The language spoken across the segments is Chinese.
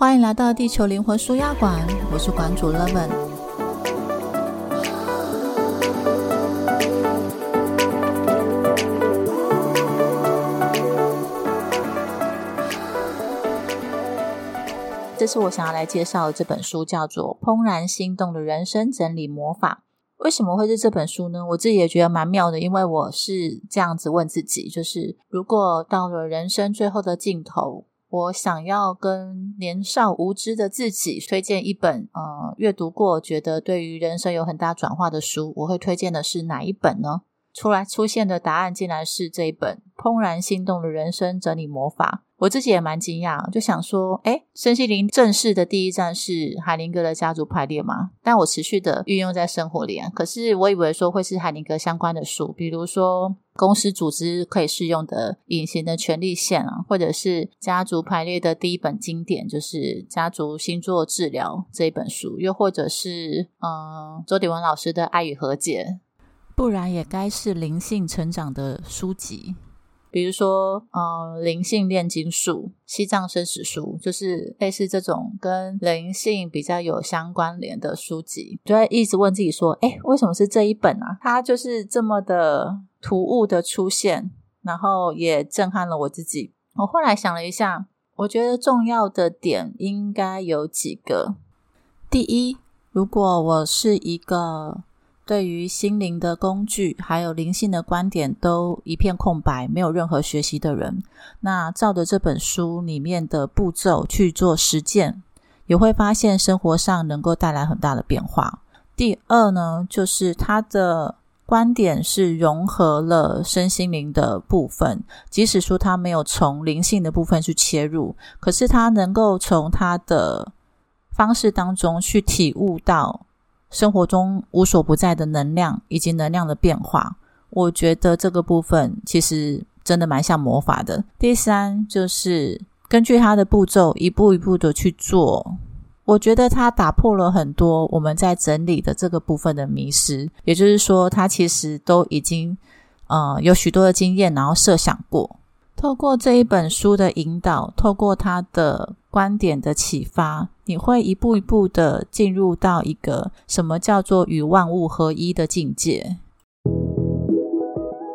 欢迎来到地球灵魂舒压馆，我是馆主 Leven。这是我想要来介绍的这本书，叫做《怦然心动的人生整理魔法》。为什么会是这本书呢？我自己也觉得蛮妙的，因为我是这样子问自己：就是如果到了人生最后的尽头，我想要跟年少无知的自己推荐一本呃阅读过，觉得对于人生有很大转化的书，我会推荐的是哪一本呢？出来出现的答案竟然是这一本《怦然心动的人生整理魔法》。我自己也蛮惊讶，就想说，哎，身心灵正式的第一站是海灵格的家族排列嘛？但我持续的运用在生活里啊。可是我以为说会是海灵格相关的书，比如说公司组织可以适用的隐形的权利线啊，或者是家族排列的第一本经典就是家族星座治疗这一本书，又或者是嗯周迪文老师的爱与和解，不然也该是灵性成长的书籍。比如说，呃，灵性炼金术、西藏生死书，就是类似这种跟灵性比较有相关联的书籍，就会一直问自己说：，哎，为什么是这一本啊？它就是这么的突兀的出现，然后也震撼了我自己。我后来想了一下，我觉得重要的点应该有几个。第一，如果我是一个。对于心灵的工具，还有灵性的观点，都一片空白，没有任何学习的人，那照着这本书里面的步骤去做实践，也会发现生活上能够带来很大的变化。第二呢，就是他的观点是融合了身心灵的部分，即使说他没有从灵性的部分去切入，可是他能够从他的方式当中去体悟到。生活中无所不在的能量以及能量的变化，我觉得这个部分其实真的蛮像魔法的。第三就是根据它的步骤一步一步的去做，我觉得它打破了很多我们在整理的这个部分的迷失。也就是说，它其实都已经呃有许多的经验，然后设想过。透过这一本书的引导，透过他的观点的启发，你会一步一步的进入到一个什么叫做与万物合一的境界。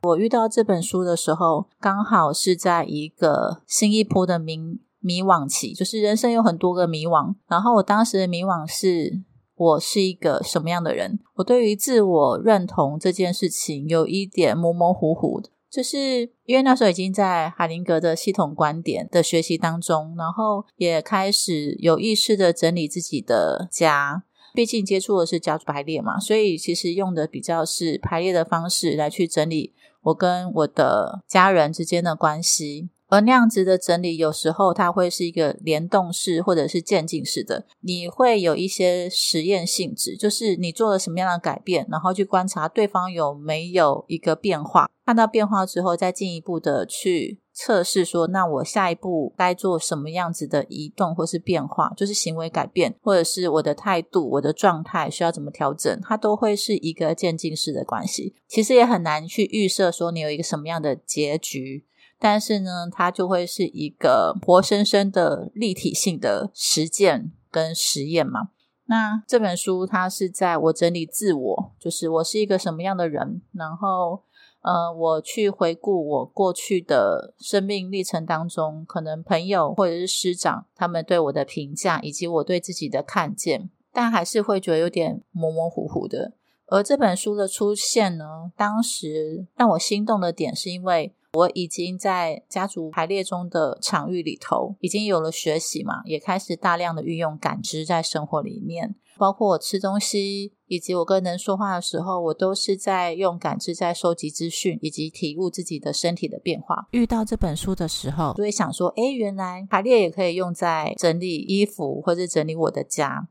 我遇到这本书的时候，刚好是在一个新一波的迷迷惘期，就是人生有很多个迷惘。然后我当时的迷惘是，我是一个什么样的人？我对于自我认同这件事情有一点模模糊糊的。就是因为那时候已经在海灵格的系统观点的学习当中，然后也开始有意识的整理自己的家。毕竟接触的是家族排列嘛，所以其实用的比较是排列的方式来去整理我跟我的家人之间的关系。而那样子的整理，有时候它会是一个联动式或者是渐进式的，你会有一些实验性质，就是你做了什么样的改变，然后去观察对方有没有一个变化，看到变化之后，再进一步的去测试，说那我下一步该做什么样子的移动或是变化，就是行为改变，或者是我的态度、我的状态需要怎么调整，它都会是一个渐进式的关系。其实也很难去预设说你有一个什么样的结局。但是呢，它就会是一个活生生的立体性的实践跟实验嘛。那这本书它是在我整理自我，就是我是一个什么样的人，然后呃，我去回顾我过去的生命历程当中，可能朋友或者是师长他们对我的评价，以及我对自己的看见，但还是会觉得有点模模糊糊的。而这本书的出现呢，当时让我心动的点是因为。我已经在家族排列中的场域里头，已经有了学习嘛，也开始大量的运用感知在生活里面，包括我吃东西，以及我跟人说话的时候，我都是在用感知在收集资讯，以及体悟自己的身体的变化。遇到这本书的时候，就会想说，哎，原来排列也可以用在整理衣服，或者整理我的家。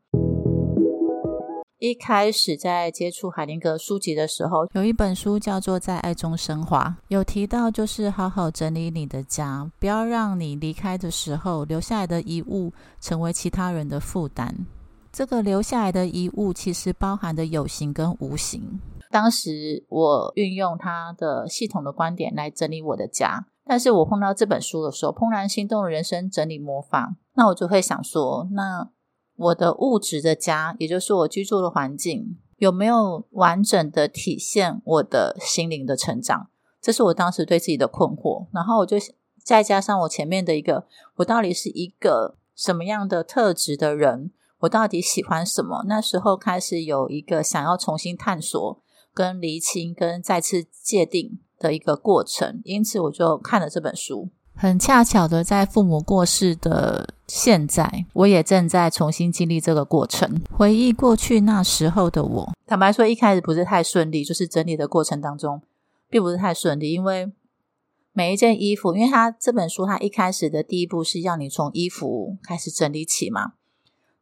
一开始在接触海灵格书籍的时候，有一本书叫做《在爱中升华》，有提到就是好好整理你的家，不要让你离开的时候留下来的遗物成为其他人的负担。这个留下来的遗物其实包含的有形跟无形。当时我运用他的系统的观点来整理我的家，但是我碰到这本书的时候，《怦然心动的人生整理魔法》，那我就会想说，那我的物质的家，也就是我居住的环境，有没有完整的体现我的心灵的成长？这是我当时对自己的困惑。然后我就再加上我前面的一个，我到底是一个什么样的特质的人？我到底喜欢什么？那时候开始有一个想要重新探索、跟厘清、跟再次界定的一个过程。因此，我就看了这本书。很恰巧的，在父母过世的现在，我也正在重新经历这个过程，回忆过去那时候的我。坦白说，一开始不是太顺利，就是整理的过程当中，并不是太顺利，因为每一件衣服，因为他这本书，他一开始的第一步是要你从衣服开始整理起嘛。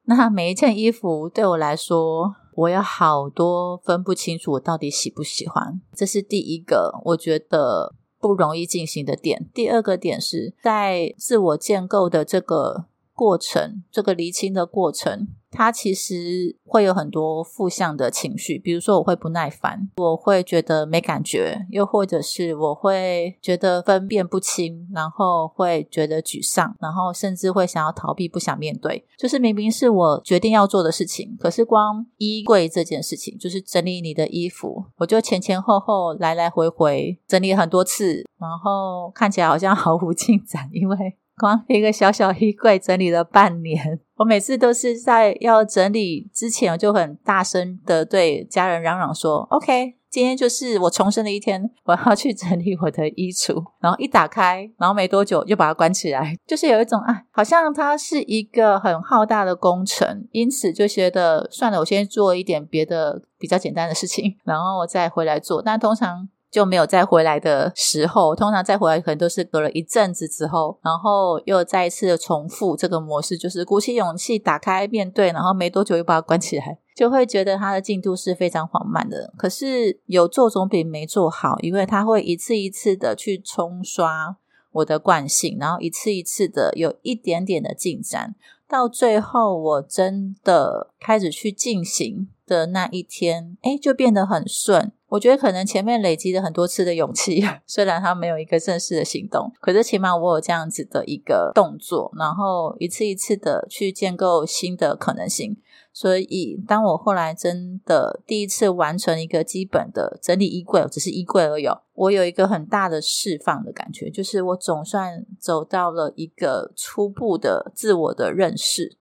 那每一件衣服对我来说，我有好多分不清楚我到底喜不喜欢，这是第一个，我觉得。不容易进行的点。第二个点是在自我建构的这个过程，这个厘清的过程。它其实会有很多负向的情绪，比如说我会不耐烦，我会觉得没感觉，又或者是我会觉得分辨不清，然后会觉得沮丧，然后甚至会想要逃避，不想面对。就是明明是我决定要做的事情，可是光衣柜这件事情，就是整理你的衣服，我就前前后后来来回回整理很多次，然后看起来好像 毫无进展，因为。光一个小小衣柜整理了半年，我每次都是在要整理之前，我就很大声的对家人嚷嚷说：“OK，今天就是我重生的一天，我要去整理我的衣橱。”然后一打开，然后没多久又把它关起来，就是有一种啊，好像它是一个很浩大的工程，因此就觉得算了，我先做一点别的比较简单的事情，然后我再回来做。但通常。就没有再回来的时候，通常再回来可能都是隔了一阵子之后，然后又再一次的重复这个模式，就是鼓起勇气打开面对，然后没多久又把它关起来，就会觉得它的进度是非常缓慢的。可是有做总比没做好，因为它会一次一次的去冲刷我的惯性，然后一次一次的有一点点的进展，到最后我真的开始去进行的那一天，哎，就变得很顺。我觉得可能前面累积了很多次的勇气，虽然他没有一个正式的行动，可是起码我有这样子的一个动作，然后一次一次的去建构新的可能性。所以，当我后来真的第一次完成一个基本的整理衣柜，只是衣柜而已，我有一个很大的释放的感觉，就是我总算走到了一个初步的自我的认识。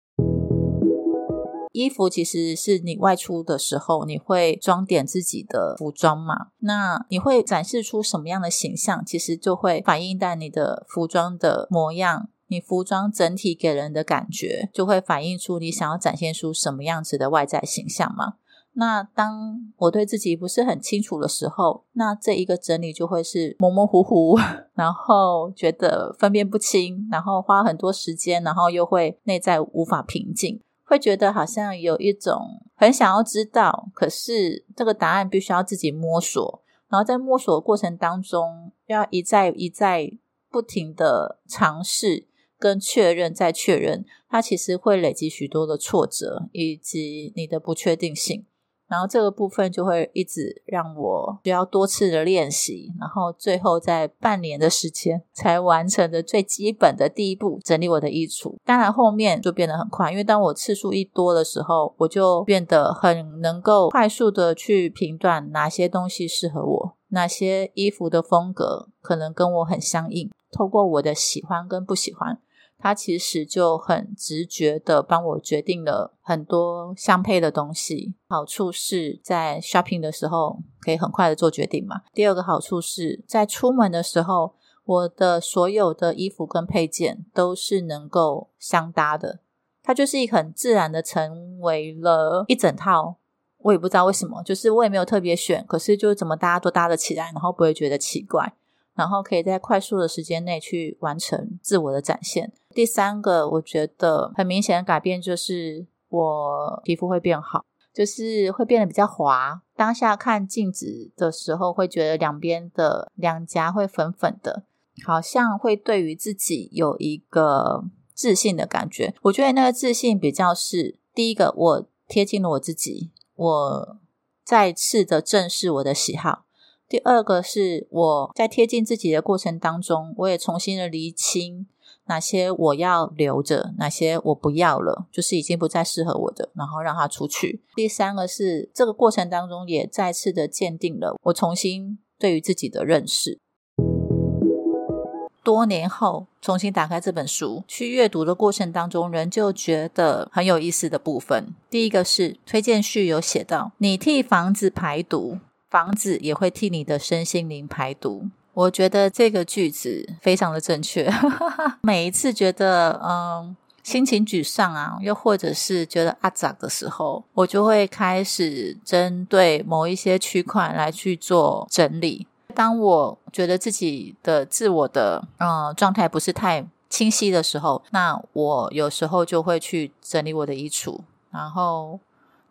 衣服其实是你外出的时候，你会装点自己的服装嘛？那你会展示出什么样的形象？其实就会反映在你的服装的模样，你服装整体给人的感觉，就会反映出你想要展现出什么样子的外在形象嘛？那当我对自己不是很清楚的时候，那这一个整理就会是模模糊糊，然后觉得分辨不清，然后花很多时间，然后又会内在无法平静。会觉得好像有一种很想要知道，可是这个答案必须要自己摸索，然后在摸索的过程当中，要一再一再不停的尝试跟确认再确认，它其实会累积许多的挫折以及你的不确定性。然后这个部分就会一直让我需要多次的练习，然后最后在半年的时间才完成的最基本的第一步，整理我的衣橱。当然后面就变得很快，因为当我次数一多的时候，我就变得很能够快速的去评断哪些东西适合我，哪些衣服的风格可能跟我很相应，透过我的喜欢跟不喜欢。它其实就很直觉的帮我决定了很多相配的东西。好处是在 shopping 的时候可以很快的做决定嘛。第二个好处是在出门的时候，我的所有的衣服跟配件都是能够相搭的。它就是一很自然的成为了一整套。我也不知道为什么，就是我也没有特别选，可是就怎么搭都搭得起来，然后不会觉得奇怪。然后可以在快速的时间内去完成自我的展现。第三个，我觉得很明显的改变就是我皮肤会变好，就是会变得比较滑。当下看镜子的时候，会觉得两边的两颊会粉粉的，好像会对于自己有一个自信的感觉。我觉得那个自信比较是第一个，我贴近了我自己，我再次的正视我的喜好。第二个是我在贴近自己的过程当中，我也重新的厘清，哪些我要留着，哪些我不要了，就是已经不再适合我的，然后让它出去。第三个是这个过程当中也再次的鉴定了我重新对于自己的认识。多年后重新打开这本书，去阅读的过程当中，仍旧觉得很有意思的部分。第一个是推荐序有写到：“你替房子排毒，房子也会替你的身心灵排毒。”我觉得这个句子非常的正确。每一次觉得嗯心情沮丧啊，又或者是觉得阿杂的时候，我就会开始针对某一些区块来去做整理。当我觉得自己的自我的嗯状态不是太清晰的时候，那我有时候就会去整理我的衣橱。然后，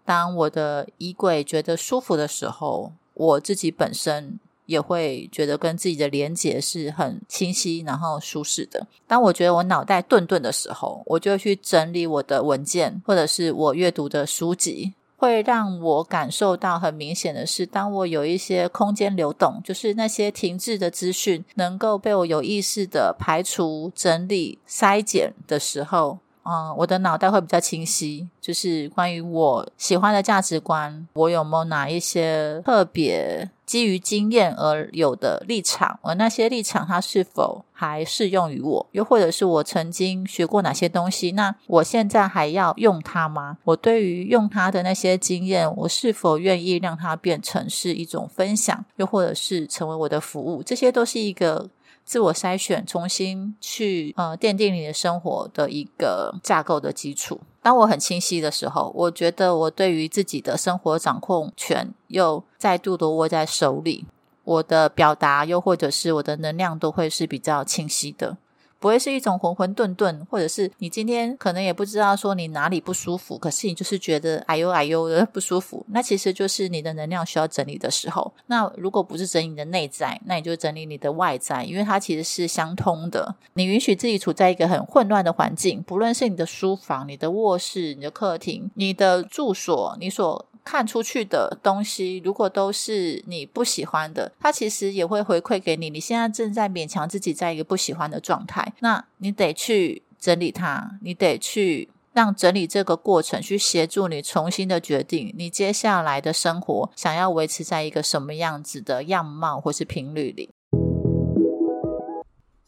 当我的衣柜觉得舒服的时候，我自己本身也会觉得跟自己的连接是很清晰，然后舒适的。当我觉得我脑袋顿顿的时候，我就去整理我的文件，或者是我阅读的书籍。会让我感受到很明显的是，当我有一些空间流动，就是那些停滞的资讯能够被我有意识的排除、整理、筛减的时候，嗯，我的脑袋会比较清晰。就是关于我喜欢的价值观，我有没有哪一些特别基于经验而有的立场？而那些立场，它是否还适用于我？又或者是我曾经学过哪些东西？那我现在还要用它吗？我对于用它的那些经验，我是否愿意让它变成是一种分享？又或者是成为我的服务？这些都是一个。自我筛选，重新去呃奠定你的生活的一个架构的基础。当我很清晰的时候，我觉得我对于自己的生活掌控权又再度的握在手里，我的表达又或者是我的能量都会是比较清晰的。不会是一种浑浑沌沌，或者是你今天可能也不知道说你哪里不舒服，可是你就是觉得哎呦哎呦的不舒服，那其实就是你的能量需要整理的时候。那如果不是整理你的内在，那你就整理你的外在，因为它其实是相通的。你允许自己处在一个很混乱的环境，不论是你的书房、你的卧室、你的客厅、你的住所、你所。看出去的东西，如果都是你不喜欢的，它其实也会回馈给你。你现在正在勉强自己在一个不喜欢的状态，那你得去整理它，你得去让整理这个过程去协助你重新的决定，你接下来的生活想要维持在一个什么样子的样貌或是频率里。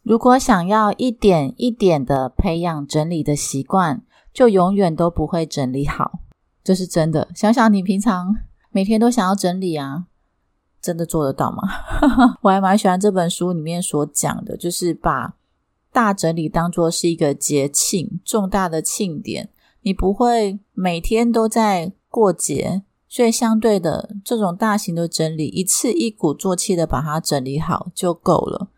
如果想要一点一点的培养整理的习惯，就永远都不会整理好。这是真的。想想你平常每天都想要整理啊，真的做得到吗？我还蛮喜欢这本书里面所讲的，就是把大整理当做是一个节庆，重大的庆典。你不会每天都在过节，所以相对的，这种大型的整理，一次一鼓作气的把它整理好就够了。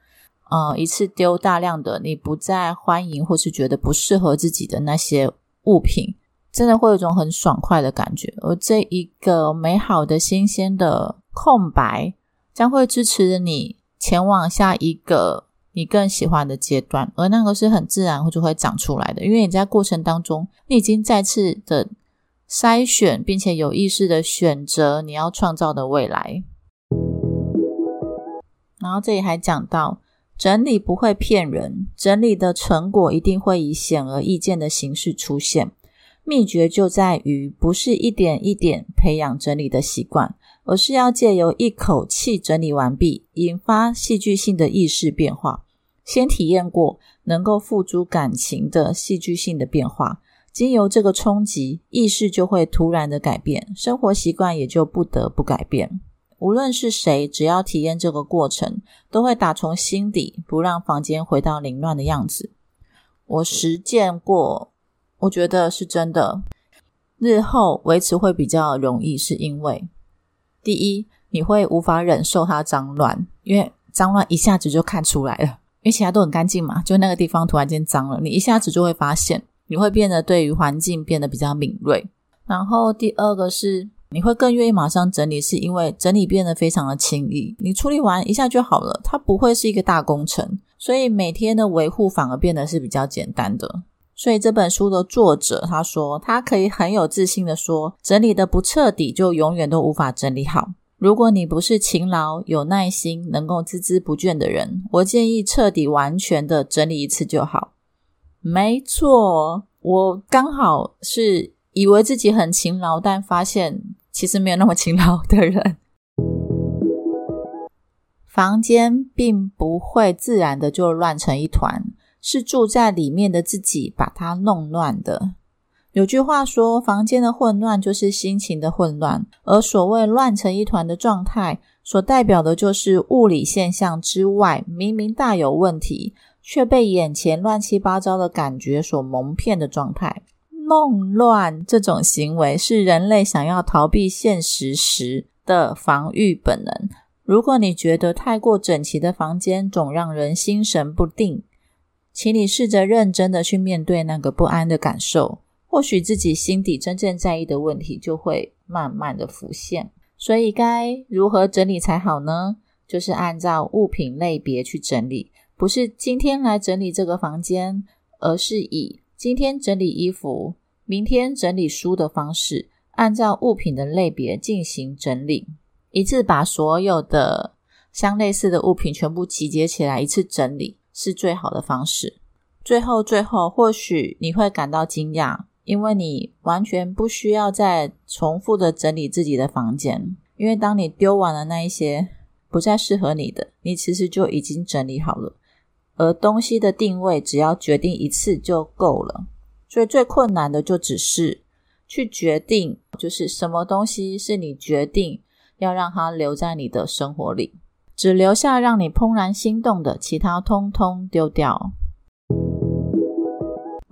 一次丢大量的你不再欢迎或是觉得不适合自己的那些物品。真的会有种很爽快的感觉，而这一个美好的、新鲜的空白，将会支持你前往下一个你更喜欢的阶段，而那个是很自然就会长出来的，因为你在过程当中，你已经再次的筛选，并且有意识的选择你要创造的未来。然后这里还讲到，整理不会骗人，整理的成果一定会以显而易见的形式出现。秘诀就在于，不是一点一点培养整理的习惯，而是要借由一口气整理完毕，引发戏剧性的意识变化。先体验过能够付诸感情的戏剧性的变化，经由这个冲击，意识就会突然的改变，生活习惯也就不得不改变。无论是谁，只要体验这个过程，都会打从心底不让房间回到凌乱的样子。我实践过。我觉得是真的，日后维持会比较容易，是因为第一，你会无法忍受它脏乱，因为脏乱一下子就看出来了，因为其他都很干净嘛，就那个地方突然间脏了，你一下子就会发现，你会变得对于环境变得比较敏锐。然后第二个是，你会更愿意马上整理，是因为整理变得非常的轻易，你处理完一下就好了，它不会是一个大工程，所以每天的维护反而变得是比较简单的。所以这本书的作者他说，他可以很有自信的说，整理的不彻底，就永远都无法整理好。如果你不是勤劳、有耐心、能够孜孜不倦的人，我建议彻底完全的整理一次就好。没错，我刚好是以为自己很勤劳，但发现其实没有那么勤劳的人。房间并不会自然的就乱成一团，是住在里面的自己把它弄乱的。有句话说：“房间的混乱就是心情的混乱。”而所谓乱成一团的状态，所代表的就是物理现象之外，明明大有问题，却被眼前乱七八糟的感觉所蒙骗的状态。弄乱这种行为是人类想要逃避现实时的防御本能。如果你觉得太过整齐的房间总让人心神不定，请你试着认真的去面对那个不安的感受。或许自己心底真正在意的问题就会慢慢的浮现，所以该如何整理才好呢？就是按照物品类别去整理，不是今天来整理这个房间，而是以今天整理衣服，明天整理书的方式，按照物品的类别进行整理，一次把所有的相类似的物品全部集结起来一次整理，是最好的方式。最后，最后，或许你会感到惊讶。因为你完全不需要再重复的整理自己的房间，因为当你丢完了那一些不再适合你的，你其实就已经整理好了。而东西的定位只要决定一次就够了，所以最困难的就只是去决定，就是什么东西是你决定要让它留在你的生活里，只留下让你怦然心动的，其他通通丢掉。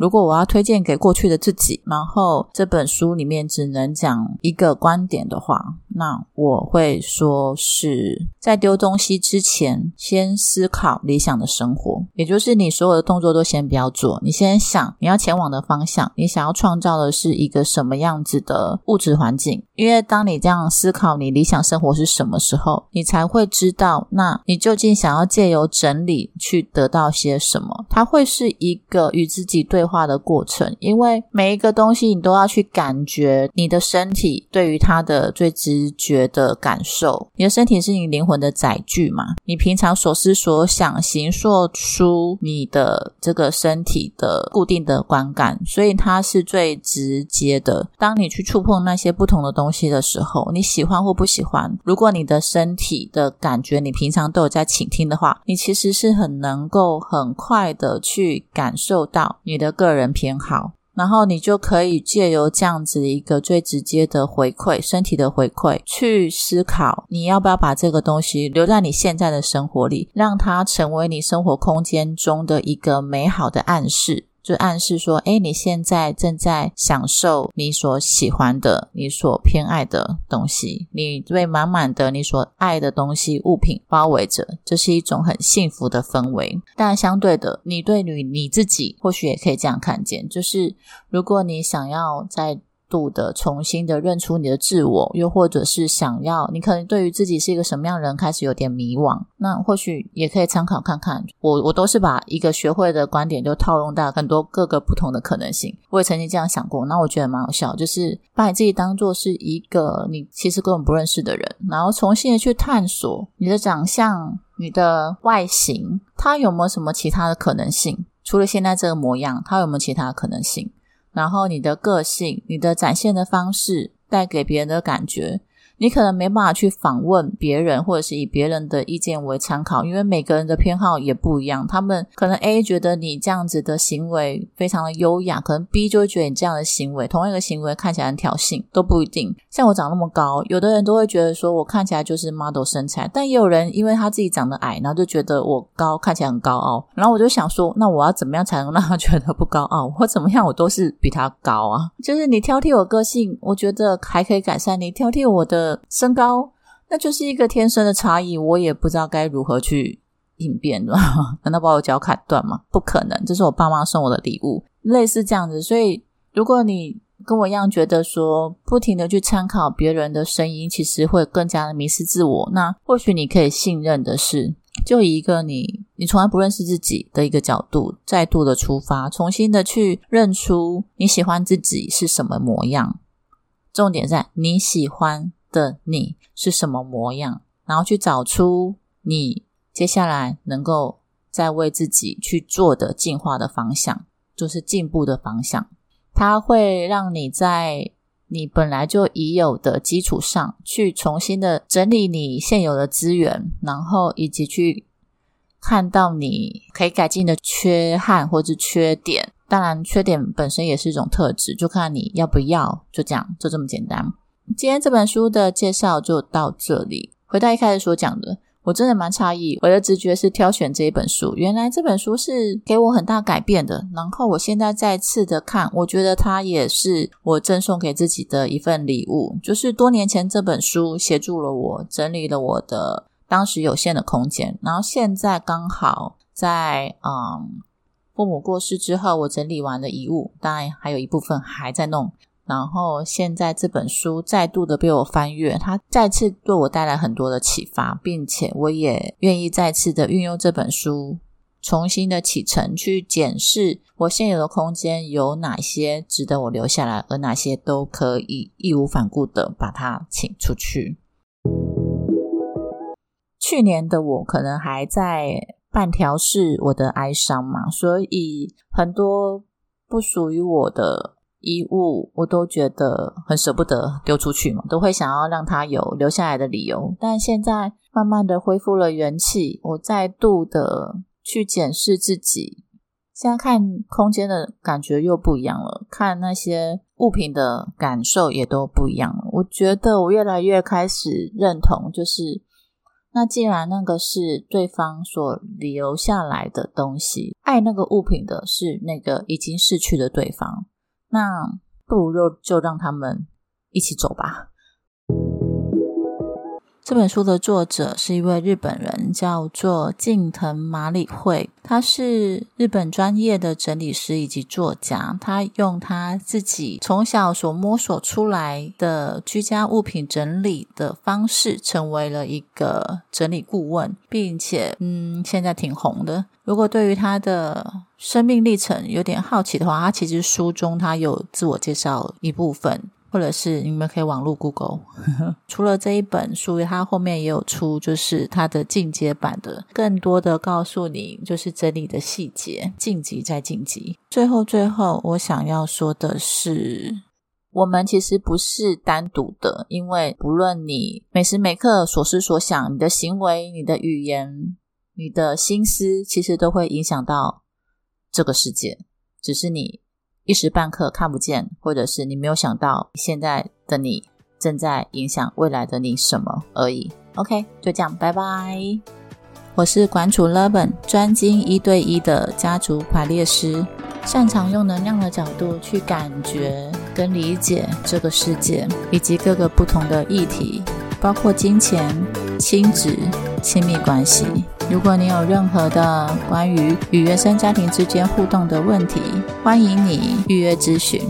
如果我要推荐给过去的自己，然后这本书里面只能讲一个观点的话，那我会说是在丢东西之前，先思考理想的生活，也就是你所有的动作都先不要做，你先想你要前往的方向，你想要创造的是一个什么样子的物质环境。因为当你这样思考你理想生活是什么时候，你才会知道，那你究竟想要借由整理去得到些什么？它会是一个与自己对。化的过程，因为每一个东西你都要去感觉你的身体对于它的最直觉的感受。你的身体是你灵魂的载具嘛？你平常所思所想形塑出你的这个身体的固定的观感，所以它是最直接的。当你去触碰那些不同的东西的时候，你喜欢或不喜欢，如果你的身体的感觉你平常都有在倾听的话，你其实是很能够很快的去感受到你的。个人偏好，然后你就可以借由这样子一个最直接的回馈，身体的回馈，去思考你要不要把这个东西留在你现在的生活里，让它成为你生活空间中的一个美好的暗示。就暗示说，哎，你现在正在享受你所喜欢的、你所偏爱的东西，你被满满的你所爱的东西、物品包围着，这是一种很幸福的氛围。但相对的，你对你你自己或许也可以这样看见，就是如果你想要在。度的重新的认出你的自我，又或者是想要你可能对于自己是一个什么样的人开始有点迷惘，那或许也可以参考看看。我我都是把一个学会的观点就套用到很多各个不同的可能性。我也曾经这样想过，那我觉得蛮好笑，就是把你自己当做是一个你其实根本不认识的人，然后重新的去探索你的长相、你的外形，它有没有什么其他的可能性？除了现在这个模样，它有没有其他的可能性？然后你的个性，你的展现的方式，带给别人的感觉。你可能没办法去访问别人，或者是以别人的意见为参考，因为每个人的偏好也不一样。他们可能 A 觉得你这样子的行为非常的优雅，可能 B 就会觉得你这样的行为，同一个行为看起来很挑衅，都不一定。像我长那么高，有的人都会觉得说我看起来就是 model 身材，但也有人因为他自己长得矮，然后就觉得我高看起来很高傲。然后我就想说，那我要怎么样才能让他 觉得不高傲？我怎么样，我都是比他高啊。就是你挑剔我个性，我觉得还可以改善；你挑剔我的。身高，那就是一个天生的差异，我也不知道该如何去应变了。难道把我脚砍断吗？不可能，这是我爸妈送我的礼物，类似这样子。所以，如果你跟我一样觉得说，不停的去参考别人的声音，其实会更加的迷失自我。那或许你可以信任的是，就以一个你你从来不认识自己的一个角度，再度的出发，重新的去认出你喜欢自己是什么模样。重点在你喜欢。的你是什么模样？然后去找出你接下来能够再为自己去做的进化的方向。就是进步的方向。它会让你在你本来就已有的基础上去重新的整理你现有的资源，然后以及去看到你可以改进的缺憾或者缺点。当然，缺点本身也是一种特质，就看你要不要。就这样，就这么简单。今天这本书的介绍就到这里。回到一开始所讲的。我真的蛮诧异，我的直觉是挑选这一本书。原来这本书是给我很大改变的。然后我现在再次的看，我觉得它也是我赠送给自己的一份礼物。就是多年前这本书协助了我整理了我的当时有限的空间，然后现在刚好在嗯父母过世之后，我整理完的遗物，当然还有一部分还在弄。然后现在这本书再度的被我翻阅，它再次对我带来很多的启发，并且我也愿意再次的运用这本书，重新的启程，去检视我现有的空间有哪些值得我留下来，而哪些都可以义无反顾的把它请出去。去年的我可能还在半调试我的哀伤嘛，所以很多不属于我的。衣物我都觉得很舍不得丢出去嘛，都会想要让它有留下来的理由。但现在慢慢的恢复了元气，我再度的去检视自己，现在看空间的感觉又不一样了，看那些物品的感受也都不一样了。我觉得我越来越开始认同，就是那既然那个是对方所留下来的东西，爱那个物品的是那个已经逝去的对方。那不如就就让他们一起走吧。这本书的作者是一位日本人，叫做近藤麻里惠。他是日本专业的整理师以及作家。他用他自己从小所摸索出来的居家物品整理的方式，成为了一个整理顾问，并且嗯，现在挺红的。如果对于他的生命历程有点好奇的话，他其实书中他有自我介绍一部分。或者是你们可以网络 Google，除了这一本书，它后面也有出，就是它的进阶版的，更多的告诉你就是整理的细节，晋级再晋级。最后，最后，我想要说的是，我们其实不是单独的，因为不论你每时每刻所思所想，你的行为、你的语言、你的心思，其实都会影响到这个世界，只是你。一时半刻看不见，或者是你没有想到现在的你正在影响未来的你什么而已。OK，就这样，拜拜。我是馆主 Levin，专精一对一的家族排列师，擅长用能量的角度去感觉跟理解这个世界以及各个不同的议题，包括金钱、亲子、亲密关系。如果你有任何的关于与原生家庭之间互动的问题，欢迎你预约咨询。